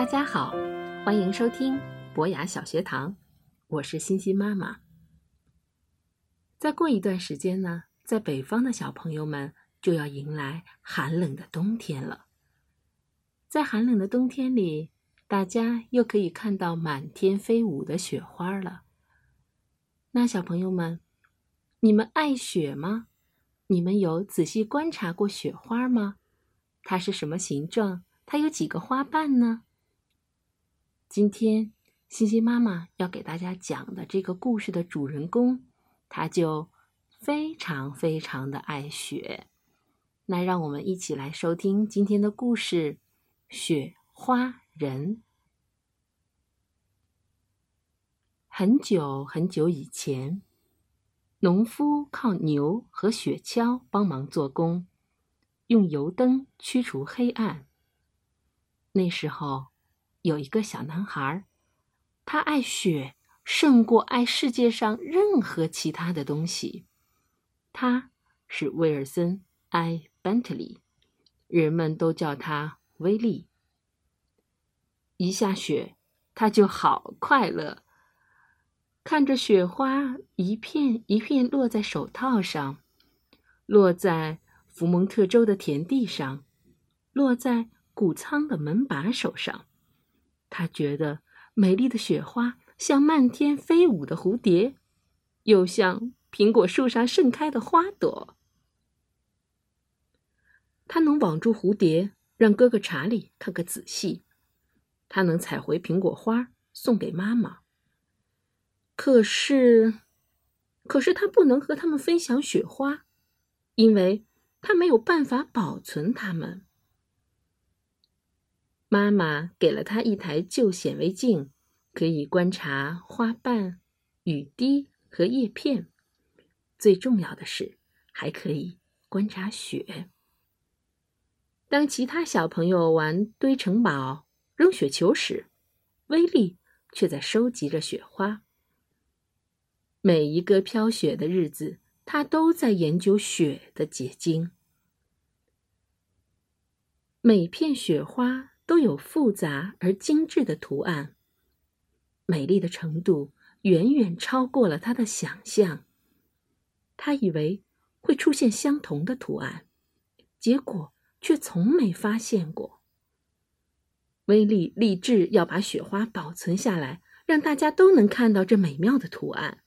大家好，欢迎收听博雅小学堂，我是欣欣妈妈。再过一段时间呢，在北方的小朋友们就要迎来寒冷的冬天了。在寒冷的冬天里，大家又可以看到满天飞舞的雪花了。那小朋友们，你们爱雪吗？你们有仔细观察过雪花吗？它是什么形状？它有几个花瓣呢？今天，欣欣妈妈要给大家讲的这个故事的主人公。他就非常非常的爱雪，那让我们一起来收听今天的故事《雪花人》。很久很久以前，农夫靠牛和雪橇帮忙做工，用油灯驱除黑暗。那时候，有一个小男孩，他爱雪。胜过爱世界上任何其他的东西。他是威尔森·埃·班特利，人们都叫他威利。一下雪，他就好快乐，看着雪花一片一片落在手套上，落在福蒙特州的田地上，落在谷仓的门把手上。他觉得美丽的雪花。像漫天飞舞的蝴蝶，又像苹果树上盛开的花朵。他能网住蝴蝶，让哥哥查理看个仔细；他能采回苹果花送给妈妈。可是，可是他不能和他们分享雪花，因为他没有办法保存它们。妈妈给了他一台旧显微镜。可以观察花瓣、雨滴和叶片，最重要的是还可以观察雪。当其他小朋友玩堆城堡、扔雪球时，威力却在收集着雪花。每一个飘雪的日子，他都在研究雪的结晶。每片雪花都有复杂而精致的图案。美丽的程度远远超过了他的想象。他以为会出现相同的图案，结果却从没发现过。威利立志要把雪花保存下来，让大家都能看到这美妙的图案。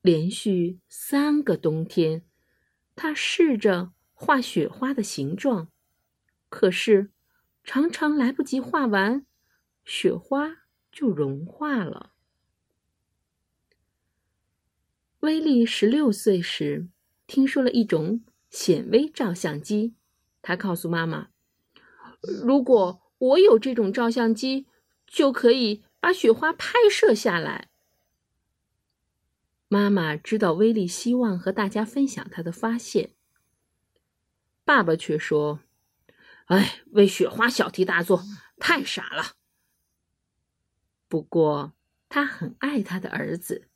连续三个冬天，他试着画雪花的形状，可是常常来不及画完，雪花。就融化了。威利十六岁时，听说了一种显微照相机。他告诉妈妈：“如果我有这种照相机，就可以把雪花拍摄下来。”妈妈知道威利希望和大家分享他的发现，爸爸却说：“哎，为雪花小题大做，太傻了。”不过，他很爱他的儿子。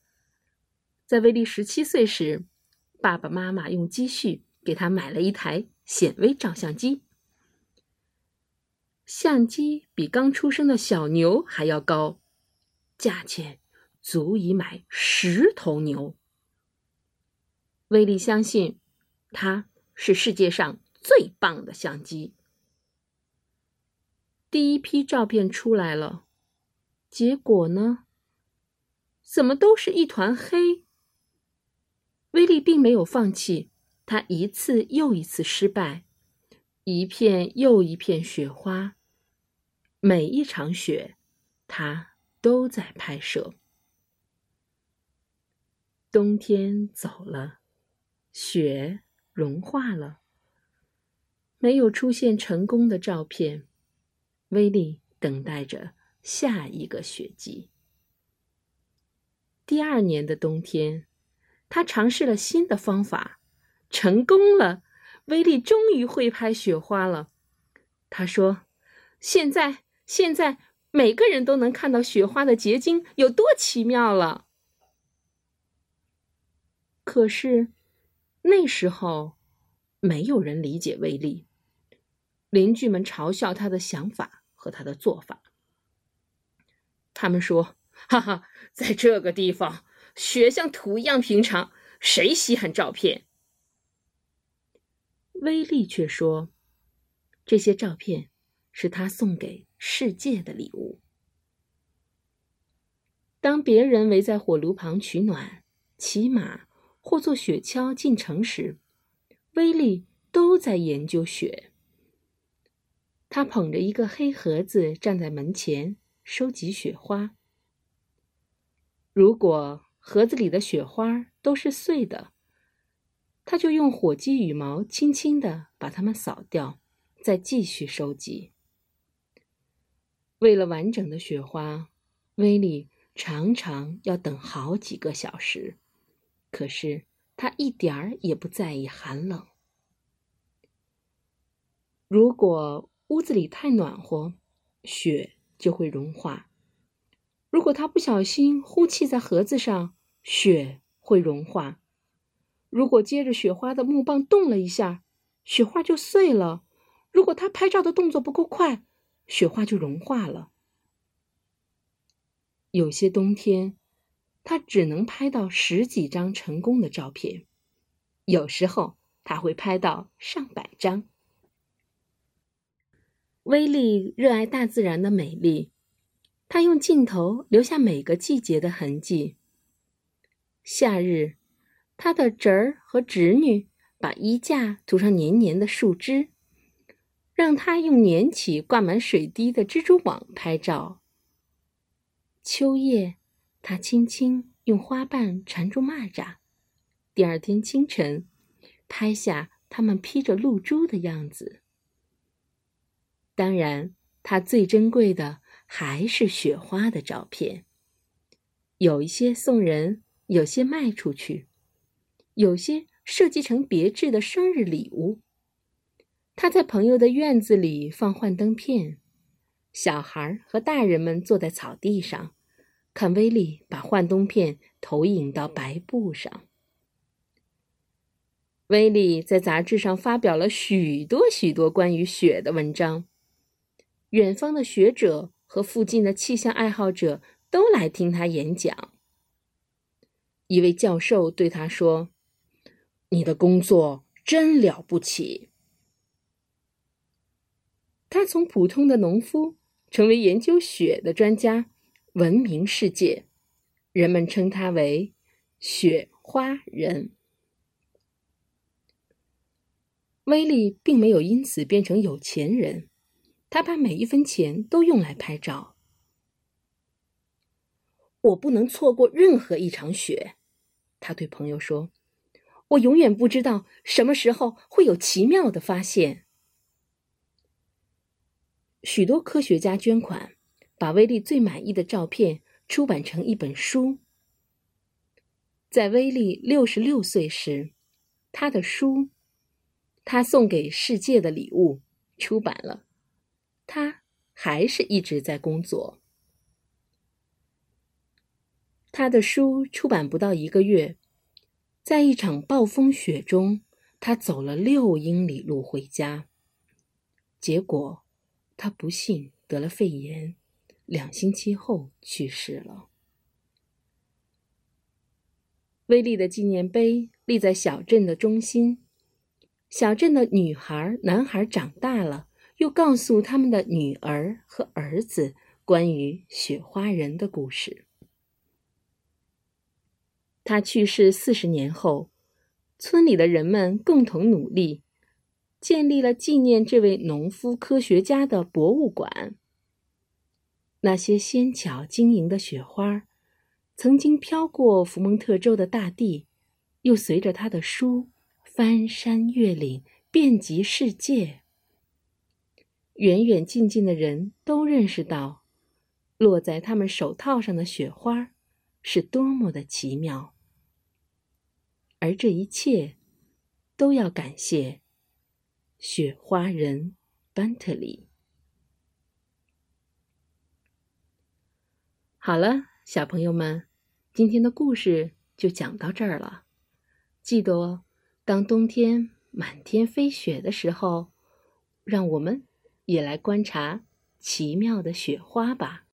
在威利十七岁时，爸爸妈妈用积蓄给他买了一台显微照相机。相机比刚出生的小牛还要高，价钱足以买十头牛。威利相信，它是世界上最棒的相机。第一批照片出来了。结果呢？怎么都是一团黑？威利并没有放弃，他一次又一次失败，一片又一片雪花，每一场雪，他都在拍摄。冬天走了，雪融化了，没有出现成功的照片。威利等待着。下一个雪季。第二年的冬天，他尝试了新的方法，成功了。威利终于会拍雪花了。他说：“现在，现在每个人都能看到雪花的结晶有多奇妙了。”可是那时候，没有人理解威利。邻居们嘲笑他的想法。和他的做法。他们说：“哈哈，在这个地方，雪像土一样平常，谁稀罕照片？”威利却说：“这些照片是他送给世界的礼物。”当别人围在火炉旁取暖、骑马或坐雪橇进城时，威利都在研究雪。他捧着一个黑盒子站在门前，收集雪花。如果盒子里的雪花都是碎的，他就用火鸡羽毛轻轻地把它们扫掉，再继续收集。为了完整的雪花，威利。常常要等好几个小时，可是他一点儿也不在意寒冷。如果屋子里太暖和，雪就会融化；如果他不小心呼气在盒子上，雪会融化；如果接着雪花的木棒动了一下，雪花就碎了；如果他拍照的动作不够快，雪花就融化了。有些冬天，他只能拍到十几张成功的照片；有时候他会拍到上百张。威利热爱大自然的美丽，他用镜头留下每个季节的痕迹。夏日，他的侄儿和侄女把衣架涂上黏黏的树枝，让他用粘起挂满水滴的蜘蛛网拍照。秋夜，他轻轻用花瓣缠住蚂蚱。第二天清晨，拍下它们披着露珠的样子。当然，他最珍贵的还是雪花的照片。有一些送人，有些卖出去，有些设计成别致的生日礼物。他在朋友的院子里放幻灯片。小孩和大人们坐在草地上，看威利把幻灯片投影到白布上。威利在杂志上发表了许多许多关于雪的文章，远方的学者和附近的气象爱好者都来听他演讲。一位教授对他说：“你的工作真了不起。”他从普通的农夫。成为研究雪的专家，闻名世界。人们称他为“雪花人”。威利并没有因此变成有钱人，他把每一分钱都用来拍照。我不能错过任何一场雪，他对朋友说：“我永远不知道什么时候会有奇妙的发现。”许多科学家捐款，把威利最满意的照片出版成一本书。在威利六十六岁时，他的书《他送给世界的礼物》出版了。他还是一直在工作。他的书出版不到一个月，在一场暴风雪中，他走了六英里路回家，结果。他不幸得了肺炎，两星期后去世了。威利的纪念碑立在小镇的中心，小镇的女孩、男孩长大了，又告诉他们的女儿和儿子关于雪花人的故事。他去世四十年后，村里的人们共同努力。建立了纪念这位农夫科学家的博物馆。那些纤巧晶莹的雪花，曾经飘过福蒙特州的大地，又随着他的书翻山越岭，遍及世界。远远近近的人都认识到，落在他们手套上的雪花是多么的奇妙。而这一切，都要感谢。雪花人班特里。好了，小朋友们，今天的故事就讲到这儿了。记得哦，当冬天满天飞雪的时候，让我们也来观察奇妙的雪花吧。